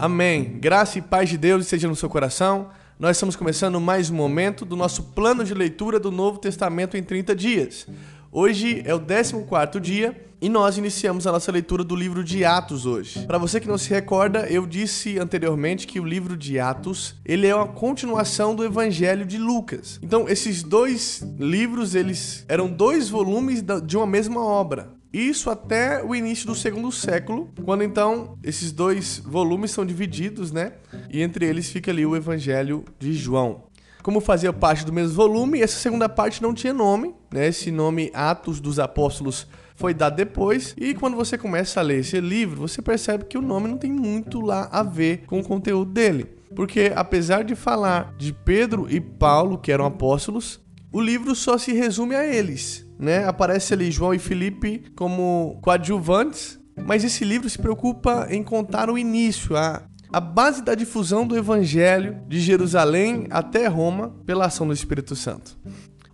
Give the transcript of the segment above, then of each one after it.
Amém. Graça e paz de Deus esteja no seu coração. Nós estamos começando mais um momento do nosso plano de leitura do Novo Testamento em 30 dias. Hoje é o 14 dia e nós iniciamos a nossa leitura do livro de Atos hoje. Para você que não se recorda, eu disse anteriormente que o livro de Atos, ele é uma continuação do Evangelho de Lucas. Então, esses dois livros, eles eram dois volumes de uma mesma obra. Isso até o início do segundo século, quando então esses dois volumes são divididos, né? E entre eles fica ali o Evangelho de João. Como fazia parte do mesmo volume, essa segunda parte não tinha nome, né? Esse nome Atos dos Apóstolos foi dado depois. E quando você começa a ler esse livro, você percebe que o nome não tem muito lá a ver com o conteúdo dele. Porque apesar de falar de Pedro e Paulo, que eram apóstolos, o livro só se resume a eles né? Aparece ali João e Felipe como coadjuvantes, mas esse livro se preocupa em contar o início, a, a base da difusão do evangelho de Jerusalém até Roma pela ação do Espírito Santo.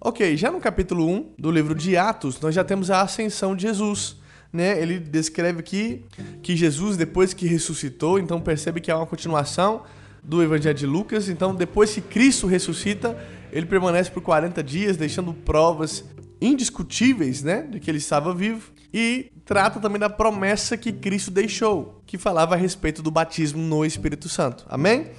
Ok, já no capítulo 1 do livro de Atos, nós já temos a ascensão de Jesus. Né? Ele descreve aqui que Jesus, depois que ressuscitou, então percebe que é uma continuação do Evangelho de Lucas. Então, depois que Cristo ressuscita, ele permanece por 40 dias, deixando provas indiscutíveis, né, de que ele estava vivo, e trata também da promessa que Cristo deixou, que falava a respeito do batismo no Espírito Santo. Amém?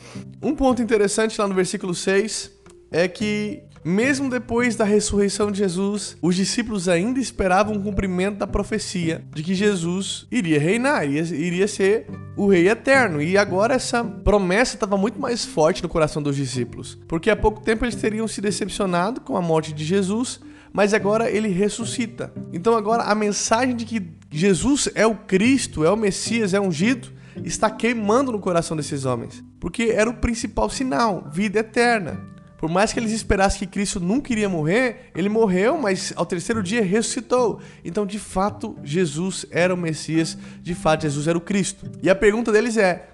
Um ponto interessante lá no versículo 6 é que mesmo depois da ressurreição de Jesus, os discípulos ainda esperavam o cumprimento da profecia de que Jesus iria reinar, iria, ser o rei eterno. E agora essa promessa estava muito mais forte no coração dos discípulos, porque há pouco tempo eles teriam se decepcionado com a morte de Jesus mas agora ele ressuscita. Então agora a mensagem de que Jesus é o Cristo, é o Messias, é ungido, está queimando no coração desses homens, porque era o principal sinal, vida eterna. Por mais que eles esperassem que Cristo nunca iria morrer, ele morreu, mas ao terceiro dia ressuscitou. Então, de fato, Jesus era o Messias, de fato, Jesus era o Cristo. E a pergunta deles é: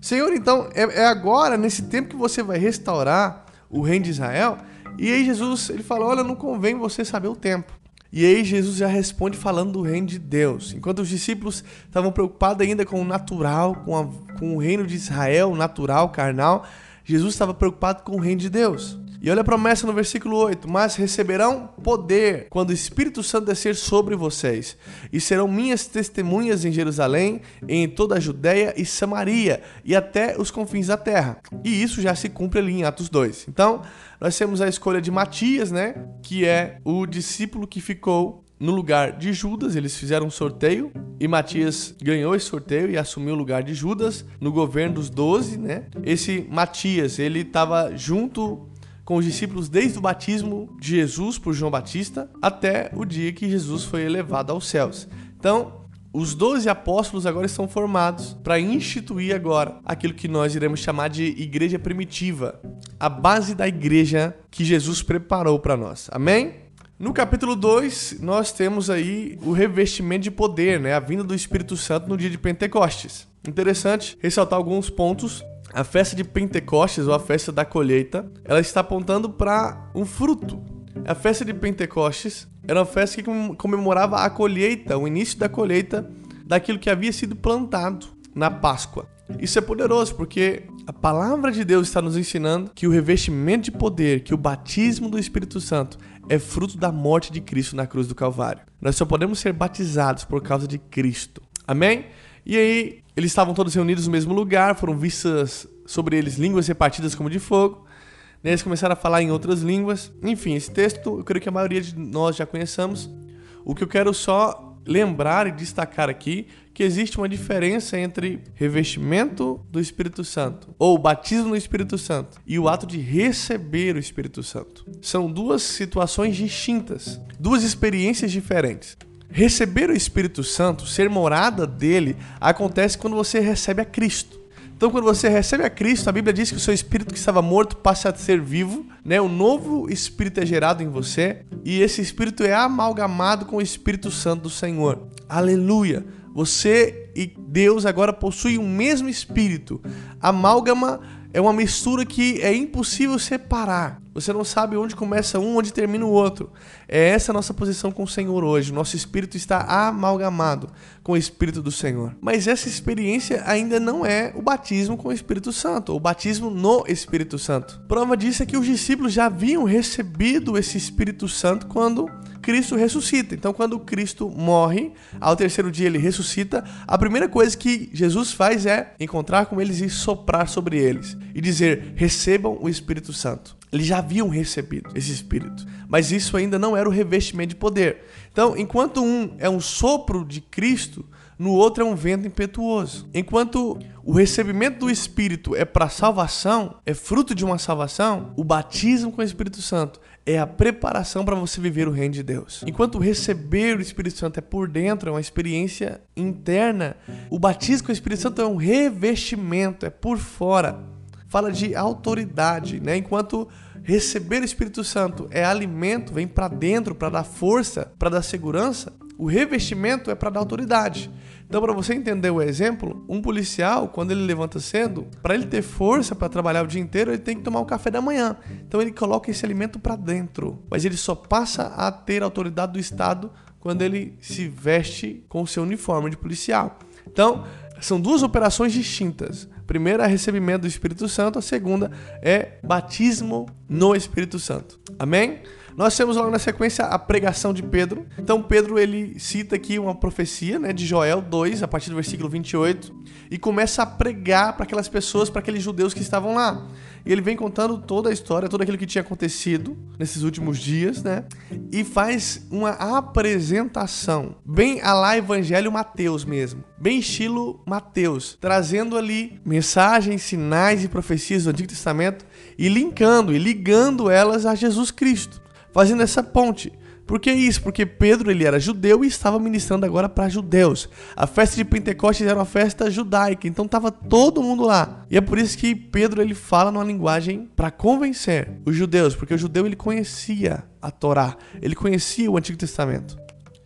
Senhor, então é, é agora, nesse tempo, que você vai restaurar o reino de Israel? E aí Jesus, ele fala: "Olha, não convém você saber o tempo". E aí Jesus já responde falando do reino de Deus. Enquanto os discípulos estavam preocupados ainda com o natural, com, a, com o reino de Israel, natural, carnal, Jesus estava preocupado com o reino de Deus. E olha a promessa no versículo 8: Mas receberão poder quando o Espírito Santo descer sobre vocês, e serão minhas testemunhas em Jerusalém, em toda a Judéia e Samaria, e até os confins da terra. E isso já se cumpre ali em Atos 2. Então, nós temos a escolha de Matias, né? Que é o discípulo que ficou no lugar de Judas, eles fizeram um sorteio e Matias ganhou esse sorteio e assumiu o lugar de Judas no governo dos doze, né? Esse Matias, ele estava junto com os discípulos desde o batismo de Jesus por João Batista até o dia que Jesus foi elevado aos céus. Então, os doze apóstolos agora estão formados para instituir agora aquilo que nós iremos chamar de igreja primitiva, a base da igreja que Jesus preparou para nós. Amém? No capítulo 2, nós temos aí o revestimento de poder, né? A vinda do Espírito Santo no dia de Pentecostes. Interessante ressaltar alguns pontos. A festa de Pentecostes, ou a festa da colheita, ela está apontando para um fruto. A festa de Pentecostes era uma festa que comemorava a colheita, o início da colheita daquilo que havia sido plantado na Páscoa. Isso é poderoso porque a palavra de Deus está nos ensinando que o revestimento de poder, que o batismo do Espírito Santo é fruto da morte de Cristo na cruz do Calvário. Nós só podemos ser batizados por causa de Cristo. Amém? E aí, eles estavam todos reunidos no mesmo lugar, foram vistas sobre eles línguas repartidas como de fogo. Eles começaram a falar em outras línguas. Enfim, esse texto eu creio que a maioria de nós já conheçamos. O que eu quero só lembrar e destacar aqui que existe uma diferença entre revestimento do Espírito Santo ou batismo no Espírito Santo e o ato de receber o Espírito Santo. São duas situações distintas, duas experiências diferentes. Receber o Espírito Santo, ser morada dele, acontece quando você recebe a Cristo. Então, quando você recebe a Cristo, a Bíblia diz que o seu espírito que estava morto passa a ser vivo, né? O novo espírito é gerado em você e esse espírito é amalgamado com o Espírito Santo do Senhor. Aleluia! Você e Deus agora possuem o mesmo espírito. Amálgama é uma mistura que é impossível separar. Você não sabe onde começa um, onde termina o outro. É essa a nossa posição com o Senhor hoje. Nosso espírito está amalgamado com o Espírito do Senhor. Mas essa experiência ainda não é o batismo com o Espírito Santo, o batismo no Espírito Santo. Prova disso é que os discípulos já haviam recebido esse Espírito Santo quando Cristo ressuscita. Então, quando Cristo morre, ao terceiro dia ele ressuscita, a primeira coisa que Jesus faz é encontrar com eles e soprar sobre eles e dizer: recebam o Espírito Santo. Eles já haviam recebido esse Espírito, mas isso ainda não era o revestimento de poder. Então, enquanto um é um sopro de Cristo, no outro é um vento impetuoso. Enquanto o recebimento do Espírito é para salvação, é fruto de uma salvação, o batismo com o Espírito Santo é a preparação para você viver o reino de Deus. Enquanto receber o Espírito Santo é por dentro, é uma experiência interna, o batismo com o Espírito Santo é um revestimento, é por fora fala de autoridade, né? Enquanto receber o Espírito Santo é alimento, vem para dentro para dar força, para dar segurança, o revestimento é para dar autoridade. Então, para você entender o exemplo, um policial, quando ele levanta cedo, para ele ter força para trabalhar o dia inteiro, ele tem que tomar o café da manhã. Então, ele coloca esse alimento para dentro. Mas ele só passa a ter autoridade do Estado quando ele se veste com o seu uniforme de policial. Então, são duas operações distintas. A primeira é recebimento do Espírito Santo, a segunda é batismo no Espírito Santo. Amém? Nós temos logo na sequência a pregação de Pedro. Então Pedro ele cita aqui uma profecia, né, de Joel 2, a partir do versículo 28, e começa a pregar para aquelas pessoas, para aqueles judeus que estavam lá. E ele vem contando toda a história, tudo aquilo que tinha acontecido nesses últimos dias, né? E faz uma apresentação, bem a lá Evangelho Mateus mesmo, bem estilo Mateus, trazendo ali mensagens, sinais e profecias do Antigo Testamento e linkando e ligando elas a Jesus Cristo fazendo essa ponte. Por que isso? Porque Pedro ele era judeu e estava ministrando agora para judeus. A festa de Pentecostes era uma festa judaica, então estava todo mundo lá. E é por isso que Pedro ele fala numa linguagem para convencer os judeus, porque o judeu ele conhecia a Torá, ele conhecia o Antigo Testamento.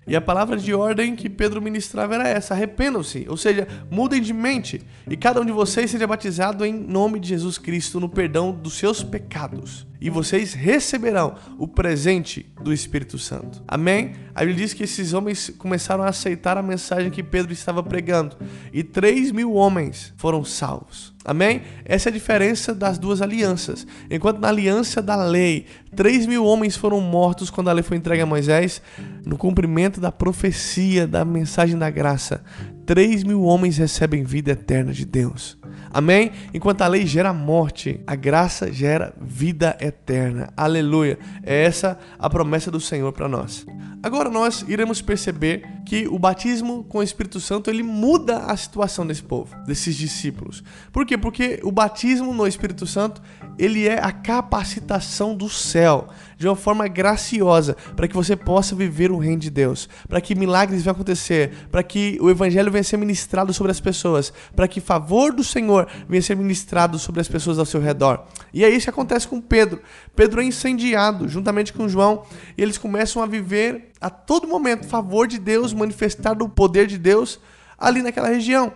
E a palavra de ordem que Pedro ministrava era essa: arrependam-se, ou seja, mudem de mente, e cada um de vocês seja batizado em nome de Jesus Cristo no perdão dos seus pecados e vocês receberão o presente do Espírito Santo. Amém? A Bíblia diz que esses homens começaram a aceitar a mensagem que Pedro estava pregando e 3 mil homens foram salvos. Amém? Essa é a diferença das duas alianças. Enquanto na aliança da lei, 3 mil homens foram mortos quando a lei foi entregue a Moisés, no cumprimento da profecia da mensagem da graça, 3 mil homens recebem vida eterna de Deus. Amém? Enquanto a lei gera morte, a graça gera vida eterna. Aleluia. É essa a promessa do Senhor para nós. Agora nós iremos perceber que o batismo com o Espírito Santo ele muda a situação desse povo, desses discípulos. Por quê? Porque o batismo no Espírito Santo ele é a capacitação do céu de uma forma graciosa para que você possa viver o reino de Deus, para que milagres venham acontecer, para que o evangelho venha ser ministrado sobre as pessoas, para que favor do Senhor venha ser ministrado sobre as pessoas ao seu redor. E é isso que acontece com Pedro. Pedro é incendiado juntamente com João e eles começam a viver a todo momento favor de Deus, manifestar o poder de Deus ali naquela região.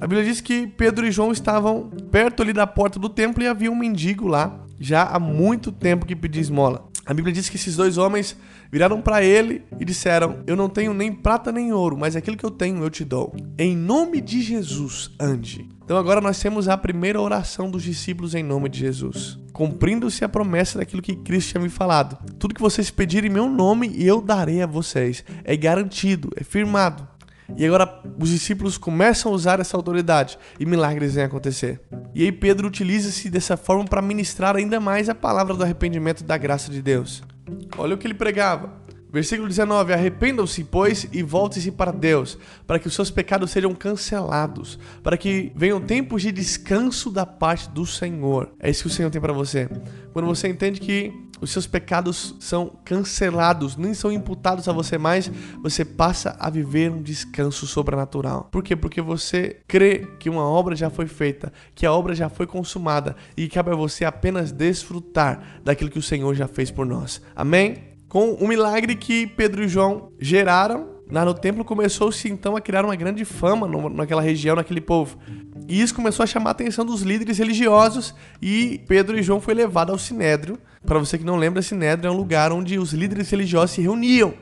A Bíblia diz que Pedro e João estavam perto ali da porta do templo e havia um mendigo lá, já há muito tempo que pedia esmola. A Bíblia diz que esses dois homens viraram para ele e disseram: Eu não tenho nem prata nem ouro, mas aquilo que eu tenho eu te dou. Em nome de Jesus, ande. Então agora nós temos a primeira oração dos discípulos em nome de Jesus cumprindo-se a promessa daquilo que Cristo tinha me falado. Tudo que vocês pedirem em meu nome, eu darei a vocês. É garantido, é firmado. E agora os discípulos começam a usar essa autoridade e milagres vêm acontecer. E aí Pedro utiliza-se dessa forma para ministrar ainda mais a palavra do arrependimento da graça de Deus. Olha o que ele pregava. Versículo 19: Arrependam-se, pois, e voltem-se para Deus, para que os seus pecados sejam cancelados, para que venham tempos de descanso da parte do Senhor. É isso que o Senhor tem para você. Quando você entende que os seus pecados são cancelados, nem são imputados a você mais, você passa a viver um descanso sobrenatural. Por quê? Porque você crê que uma obra já foi feita, que a obra já foi consumada e cabe a você apenas desfrutar daquilo que o Senhor já fez por nós. Amém? com o milagre que Pedro e João geraram no templo, começou-se então a criar uma grande fama naquela região, naquele povo. E isso começou a chamar a atenção dos líderes religiosos e Pedro e João foi levado ao Sinédrio. Para você que não lembra, Sinédrio é um lugar onde os líderes religiosos se reuniam.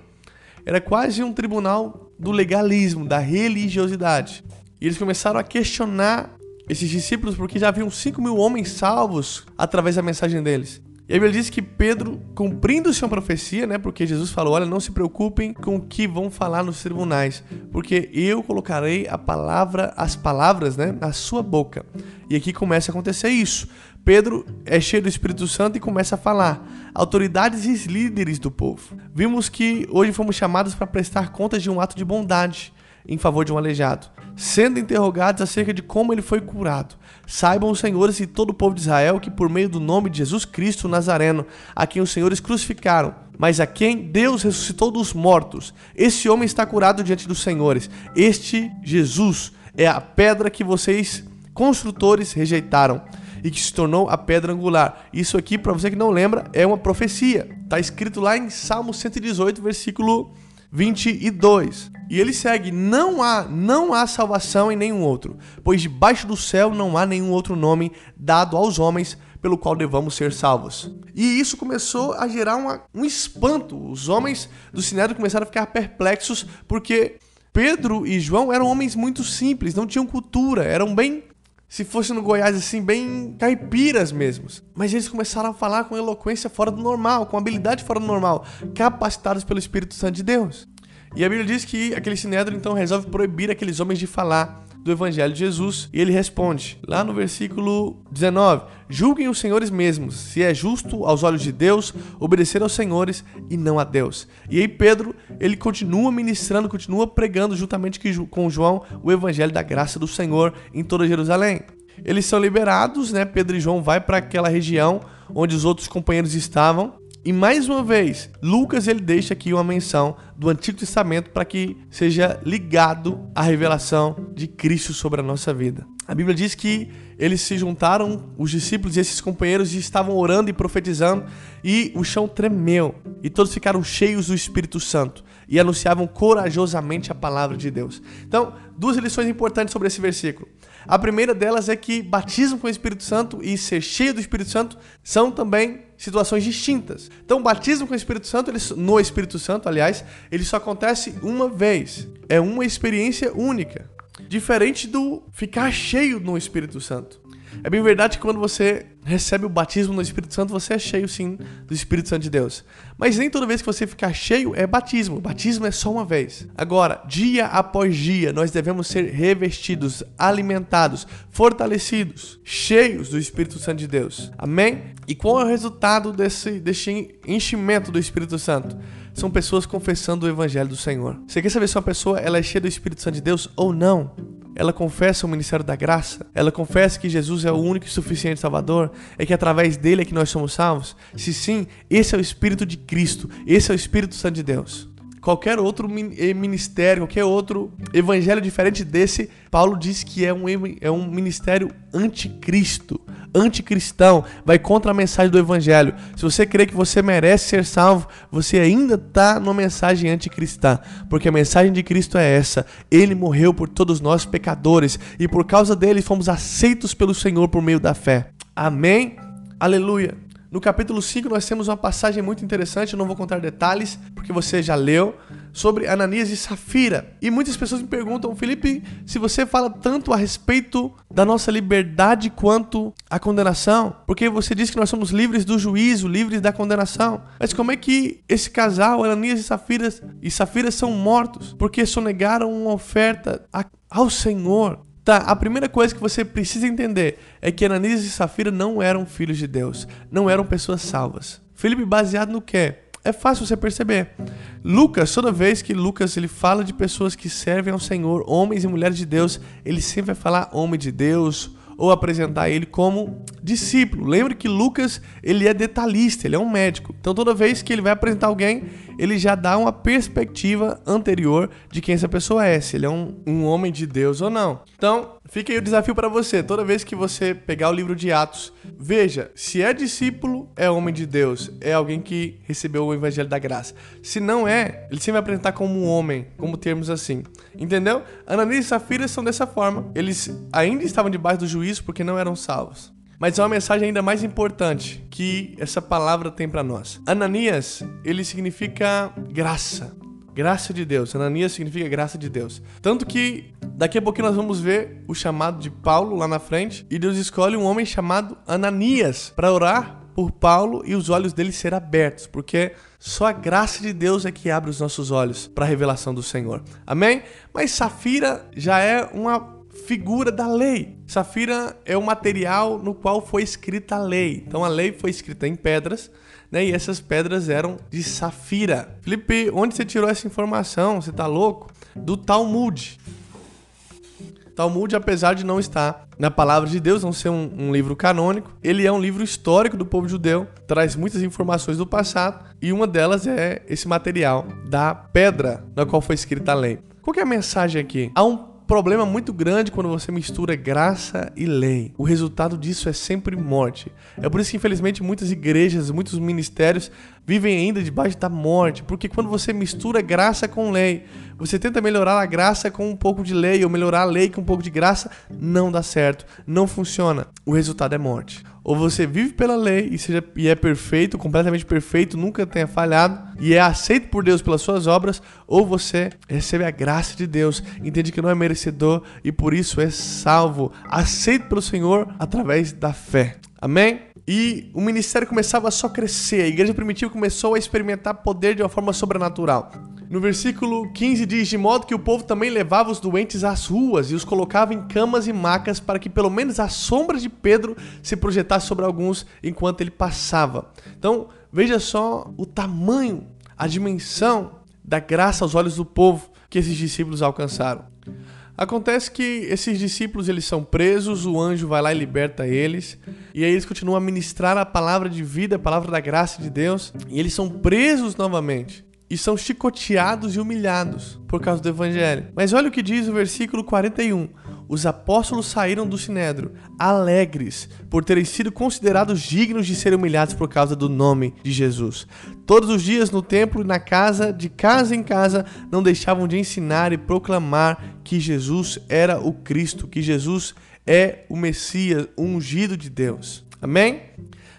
Era quase um tribunal do legalismo, da religiosidade. E eles começaram a questionar esses discípulos porque já haviam 5 mil homens salvos através da mensagem deles. E a Bíblia diz que Pedro, cumprindo sua profecia, né? Porque Jesus falou: Olha, não se preocupem com o que vão falar nos tribunais, porque eu colocarei a palavra, as palavras, né, na sua boca. E aqui começa a acontecer isso. Pedro é cheio do Espírito Santo e começa a falar. Autoridades e líderes do povo. Vimos que hoje fomos chamados para prestar contas de um ato de bondade em favor de um aleijado, sendo interrogados acerca de como ele foi curado. Saibam os senhores e todo o povo de Israel que por meio do nome de Jesus Cristo Nazareno, a quem os senhores crucificaram, mas a quem Deus ressuscitou dos mortos, esse homem está curado diante dos senhores. Este Jesus é a pedra que vocês construtores rejeitaram e que se tornou a pedra angular. Isso aqui, para você que não lembra, é uma profecia. Está escrito lá em Salmo 118, versículo 22. E ele segue: Não há, não há salvação em nenhum outro, pois debaixo do céu não há nenhum outro nome dado aos homens pelo qual devamos ser salvos. E isso começou a gerar uma, um espanto. Os homens do Sinédrio começaram a ficar perplexos porque Pedro e João eram homens muito simples, não tinham cultura, eram bem se fosse no Goiás assim, bem caipiras mesmos. Mas eles começaram a falar com eloquência fora do normal, com habilidade fora do normal, capacitados pelo Espírito Santo de Deus. E a Bíblia diz que aquele sinédrio então resolve proibir aqueles homens de falar do Evangelho de Jesus. E ele responde, lá no versículo 19: Julguem os senhores mesmos, se é justo aos olhos de Deus obedecer aos senhores e não a Deus. E aí Pedro, ele continua ministrando, continua pregando juntamente com João o Evangelho da graça do Senhor em toda Jerusalém. Eles são liberados, né? Pedro e João vai para aquela região onde os outros companheiros estavam e mais uma vez, Lucas ele deixa aqui uma menção do Antigo Testamento para que seja ligado à revelação de Cristo sobre a nossa vida. A Bíblia diz que eles se juntaram, os discípulos e esses companheiros estavam orando e profetizando, e o chão tremeu, e todos ficaram cheios do Espírito Santo e anunciavam corajosamente a palavra de Deus. Então, duas lições importantes sobre esse versículo. A primeira delas é que batismo com o Espírito Santo e ser cheio do Espírito Santo são também situações distintas. Então, o batismo com o Espírito Santo, ele, no Espírito Santo, aliás, ele só acontece uma vez. É uma experiência única. Diferente do ficar cheio no Espírito Santo. É bem verdade que quando você recebe o batismo no Espírito Santo, você é cheio sim do Espírito Santo de Deus. Mas nem toda vez que você ficar cheio é batismo. Batismo é só uma vez. Agora, dia após dia, nós devemos ser revestidos, alimentados, fortalecidos, cheios do Espírito Santo de Deus. Amém? E qual é o resultado desse, desse enchimento do Espírito Santo? São pessoas confessando o Evangelho do Senhor. Você quer saber se uma pessoa ela é cheia do Espírito Santo de Deus ou não? ela confessa o ministério da graça, ela confessa que Jesus é o único e suficiente Salvador, é que através dele é que nós somos salvos? Se sim, esse é o Espírito de Cristo, esse é o Espírito Santo de Deus. Qualquer outro eh, ministério, qualquer outro evangelho diferente desse, Paulo diz que é um, é um ministério anticristo, anticristão, vai contra a mensagem do evangelho. Se você crê que você merece ser salvo, você ainda está numa mensagem anticristã, porque a mensagem de Cristo é essa: ele morreu por todos nós pecadores e por causa dele fomos aceitos pelo Senhor por meio da fé. Amém? Aleluia. No capítulo 5 nós temos uma passagem muito interessante, eu não vou contar detalhes, porque você já leu, sobre Ananias e Safira. E muitas pessoas me perguntam, Felipe, se você fala tanto a respeito da nossa liberdade quanto a condenação, porque você diz que nós somos livres do juízo, livres da condenação. Mas como é que esse casal, Ananias e Safira, e Safira são mortos? Porque sonegaram uma oferta ao Senhor. Tá, a primeira coisa que você precisa entender é que Ananias e Safira não eram filhos de Deus, não eram pessoas salvas. Felipe, baseado no quê? É fácil você perceber. Lucas, toda vez que Lucas ele fala de pessoas que servem ao Senhor, homens e mulheres de Deus, ele sempre vai falar homem de Deus ou apresentar ele como discípulo. Lembre que Lucas, ele é detalhista, ele é um médico. Então toda vez que ele vai apresentar alguém, ele já dá uma perspectiva anterior de quem essa pessoa é, se ele é um, um homem de Deus ou não. Então, fica aí o desafio para você. Toda vez que você pegar o livro de Atos, veja se é discípulo, é homem de Deus, é alguém que recebeu o evangelho da graça. Se não é, ele sempre vai apresentar como homem, como termos assim. Entendeu? Ananias e Safira são dessa forma. Eles ainda estavam debaixo do juízo porque não eram salvos. Mas é uma mensagem ainda mais importante que essa palavra tem para nós. Ananias, ele significa graça. Graça de Deus. Ananias significa graça de Deus. Tanto que daqui a pouquinho nós vamos ver o chamado de Paulo lá na frente. E Deus escolhe um homem chamado Ananias para orar por Paulo e os olhos dele ser abertos, porque só a graça de Deus é que abre os nossos olhos para a revelação do Senhor. Amém? Mas Safira já é uma figura da lei. Safira é o material no qual foi escrita a lei. Então a lei foi escrita em pedras, né? E essas pedras eram de safira. Felipe, onde você tirou essa informação? Você tá louco? Do Talmud. Talmud, apesar de não estar na palavra de Deus, não ser um, um, livro canônico, ele é um livro histórico do povo judeu, traz muitas informações do passado e uma delas é esse material da pedra na qual foi escrita a lei. Qual é a mensagem aqui? Há um problema muito grande quando você mistura graça e lei. O resultado disso é sempre morte. É por isso que, infelizmente, muitas igrejas, muitos ministérios vivem ainda debaixo da morte, porque quando você mistura graça com lei, você tenta melhorar a graça com um pouco de lei ou melhorar a lei com um pouco de graça, não dá certo, não funciona. O resultado é morte. Ou você vive pela lei e, seja, e é perfeito, completamente perfeito, nunca tenha falhado e é aceito por Deus pelas suas obras, ou você recebe a graça de Deus, entende que não é merecedor e por isso é salvo, aceito pelo Senhor através da fé. Amém? E o ministério começava a só crescer, a igreja primitiva começou a experimentar poder de uma forma sobrenatural. No versículo 15 diz: De modo que o povo também levava os doentes às ruas e os colocava em camas e macas para que pelo menos a sombra de Pedro se projetasse sobre alguns enquanto ele passava. Então, veja só o tamanho, a dimensão da graça aos olhos do povo que esses discípulos alcançaram. Acontece que esses discípulos eles são presos, o anjo vai lá e liberta eles, e aí eles continuam a ministrar a palavra de vida, a palavra da graça de Deus, e eles são presos novamente e são chicoteados e humilhados por causa do evangelho. Mas olha o que diz o versículo 41. Os apóstolos saíram do sinédrio alegres por terem sido considerados dignos de serem humilhados por causa do nome de Jesus. Todos os dias no templo e na casa, de casa em casa, não deixavam de ensinar e proclamar que Jesus era o Cristo, que Jesus é o Messias, o ungido de Deus. Amém?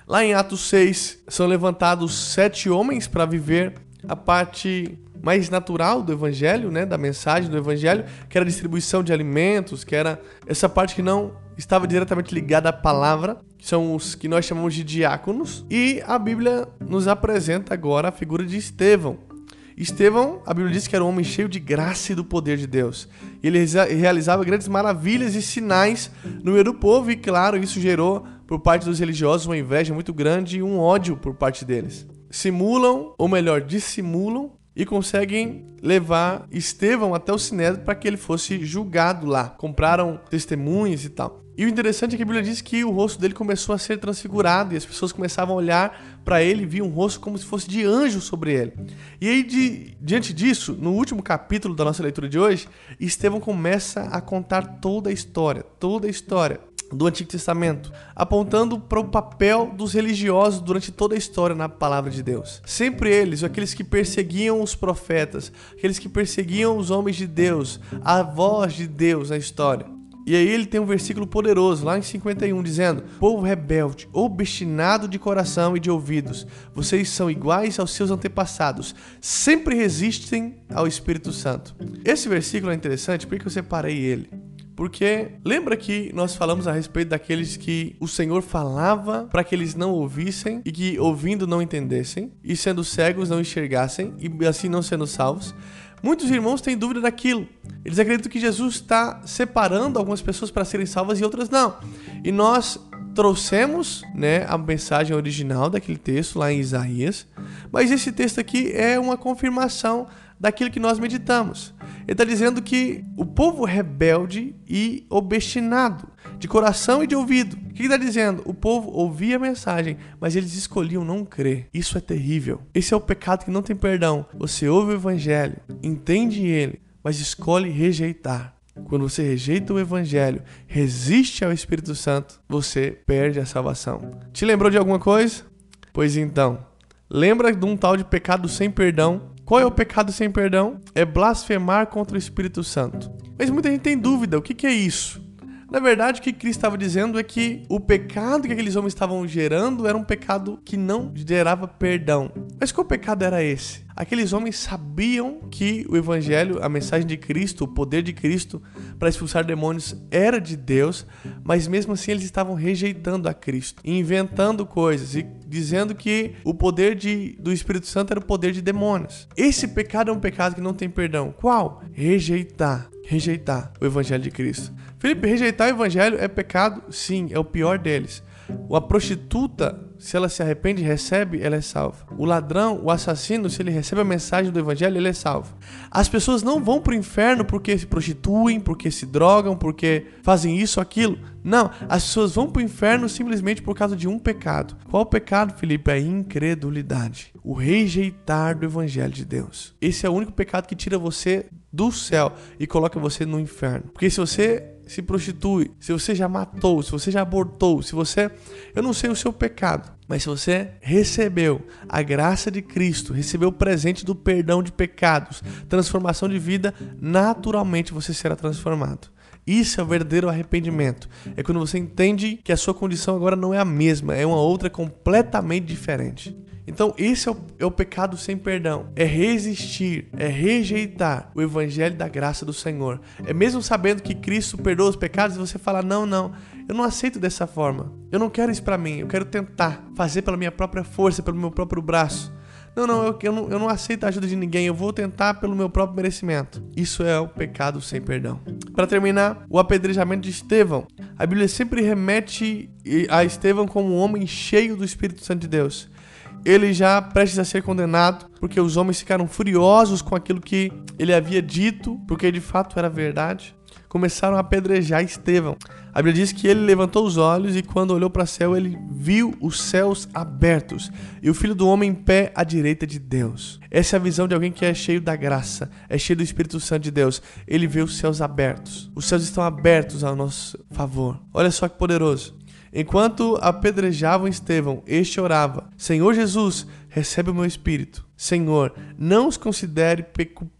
Lá em Atos 6, são levantados sete homens para viver a parte mais natural do evangelho, né, da mensagem do evangelho, que era a distribuição de alimentos, que era essa parte que não estava diretamente ligada à palavra, que são os que nós chamamos de diáconos, e a Bíblia nos apresenta agora a figura de Estevão. Estevão, a Bíblia diz que era um homem cheio de graça e do poder de Deus. Ele realizava grandes maravilhas e sinais no meio do povo, e claro, isso gerou por parte dos religiosos uma inveja muito grande e um ódio por parte deles simulam, ou melhor, dissimulam e conseguem levar Estevão até o Sinédrio para que ele fosse julgado lá. Compraram testemunhas e tal. E o interessante é que a Bíblia diz que o rosto dele começou a ser transfigurado e as pessoas começavam a olhar para ele e viam um rosto como se fosse de anjo sobre ele. E aí, de, diante disso, no último capítulo da nossa leitura de hoje, Estevão começa a contar toda a história, toda a história do Antigo Testamento, apontando para o papel dos religiosos durante toda a história na palavra de Deus. Sempre eles, aqueles que perseguiam os profetas, aqueles que perseguiam os homens de Deus, a voz de Deus na história. E aí ele tem um versículo poderoso lá em 51 dizendo: Povo rebelde, obstinado de coração e de ouvidos, vocês são iguais aos seus antepassados, sempre resistem ao Espírito Santo. Esse versículo é interessante porque eu separei ele. Porque lembra que nós falamos a respeito daqueles que o Senhor falava para que eles não ouvissem e que ouvindo não entendessem, e sendo cegos não enxergassem e assim não sendo salvos? Muitos irmãos têm dúvida daquilo. Eles acreditam que Jesus está separando algumas pessoas para serem salvas e outras não. E nós trouxemos né, a mensagem original daquele texto lá em Isaías, mas esse texto aqui é uma confirmação daquilo que nós meditamos. Ele está dizendo que o povo rebelde e obstinado, de coração e de ouvido. O que ele está dizendo? O povo ouvia a mensagem, mas eles escolhiam não crer. Isso é terrível. Esse é o pecado que não tem perdão. Você ouve o evangelho, entende ele, mas escolhe rejeitar. Quando você rejeita o evangelho, resiste ao Espírito Santo, você perde a salvação. Te lembrou de alguma coisa? Pois então, lembra de um tal de pecado sem perdão? Qual é o pecado sem perdão? É blasfemar contra o Espírito Santo. Mas muita gente tem dúvida: o que, é isso? Na verdade, o que Cristo estava dizendo é que o pecado que aqueles homens estavam gerando era um pecado que não gerava perdão. Mas qual pecado era esse? Aqueles homens sabiam que o evangelho, a mensagem de Cristo, o poder de Cristo para expulsar demônios era de Deus, mas mesmo assim eles estavam rejeitando a Cristo, inventando coisas e dizendo que o poder de, do Espírito Santo era o poder de demônios. Esse pecado é um pecado que não tem perdão. Qual? Rejeitar. Rejeitar o evangelho de Cristo. Felipe, rejeitar o evangelho é pecado? Sim, é o pior deles. A prostituta, se ela se arrepende e recebe, ela é salva. O ladrão, o assassino, se ele recebe a mensagem do evangelho, ele é salvo. As pessoas não vão para o inferno porque se prostituem, porque se drogam, porque fazem isso ou aquilo. Não, as pessoas vão para o inferno simplesmente por causa de um pecado. Qual pecado, Felipe? A incredulidade. O rejeitar do evangelho de Deus. Esse é o único pecado que tira você do céu e coloca você no inferno. Porque se você se prostitui, se você já matou, se você já abortou, se você. Eu não sei o seu pecado, mas se você recebeu a graça de Cristo, recebeu o presente do perdão de pecados, transformação de vida, naturalmente você será transformado. Isso é o verdadeiro arrependimento. É quando você entende que a sua condição agora não é a mesma, é uma outra completamente diferente. Então, esse é o, é o, pecado sem perdão. É resistir, é rejeitar o evangelho da graça do Senhor. É mesmo sabendo que Cristo perdoa os pecados, você fala: não, não, eu não aceito dessa forma. Eu não quero isso para mim. Eu quero tentar fazer pela minha própria força, pelo meu próprio braço. Não, não eu, eu, não, eu não aceito a ajuda de ninguém, eu vou tentar pelo meu próprio merecimento. Isso é o pecado sem perdão. Para terminar, o apedrejamento de Estevão. A Bíblia sempre remete a Estevão como um homem cheio do Espírito Santo de Deus ele já prestes a ser condenado, porque os homens ficaram furiosos com aquilo que ele havia dito, porque de fato era verdade. Começaram a apedrejar Estevão. A Bíblia diz que ele levantou os olhos e, quando olhou para o céu, ele viu os céus abertos e o filho do homem em pé à direita de Deus. Essa é a visão de alguém que é cheio da graça, é cheio do Espírito Santo de Deus. Ele vê os céus abertos. Os céus estão abertos ao nosso favor. Olha só que poderoso. Enquanto apedrejavam Estevão, este orava: Senhor Jesus, recebe o meu espírito. Senhor, não os considere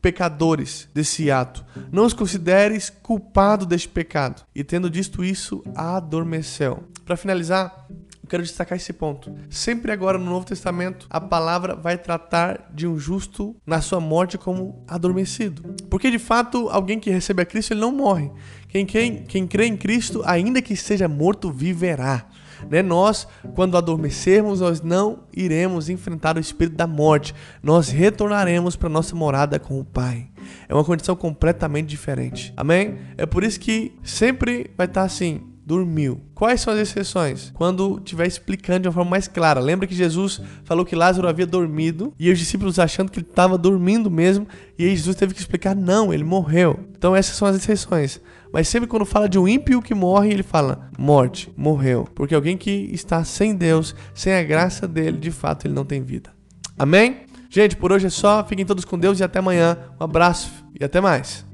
pecadores desse ato, não os consideres culpado deste pecado. E tendo dito isso, adormeceu. Para finalizar, quero destacar esse ponto. Sempre agora no Novo Testamento, a palavra vai tratar de um justo na sua morte como adormecido. Porque de fato, alguém que recebe a Cristo, ele não morre. Quem, quem, quem crê em Cristo, ainda que seja morto, viverá. Né? Nós, quando adormecermos, nós não iremos enfrentar o espírito da morte. Nós retornaremos para nossa morada com o Pai. É uma condição completamente diferente. Amém? É por isso que sempre vai estar assim: dormiu. Quais são as exceções? Quando estiver explicando de uma forma mais clara. Lembra que Jesus falou que Lázaro havia dormido e os discípulos achando que ele estava dormindo mesmo, e aí Jesus teve que explicar: não, ele morreu. Então essas são as exceções. Mas sempre quando fala de um ímpio que morre, ele fala morte, morreu. Porque alguém que está sem Deus, sem a graça dele, de fato ele não tem vida. Amém? Gente, por hoje é só. Fiquem todos com Deus e até amanhã. Um abraço e até mais.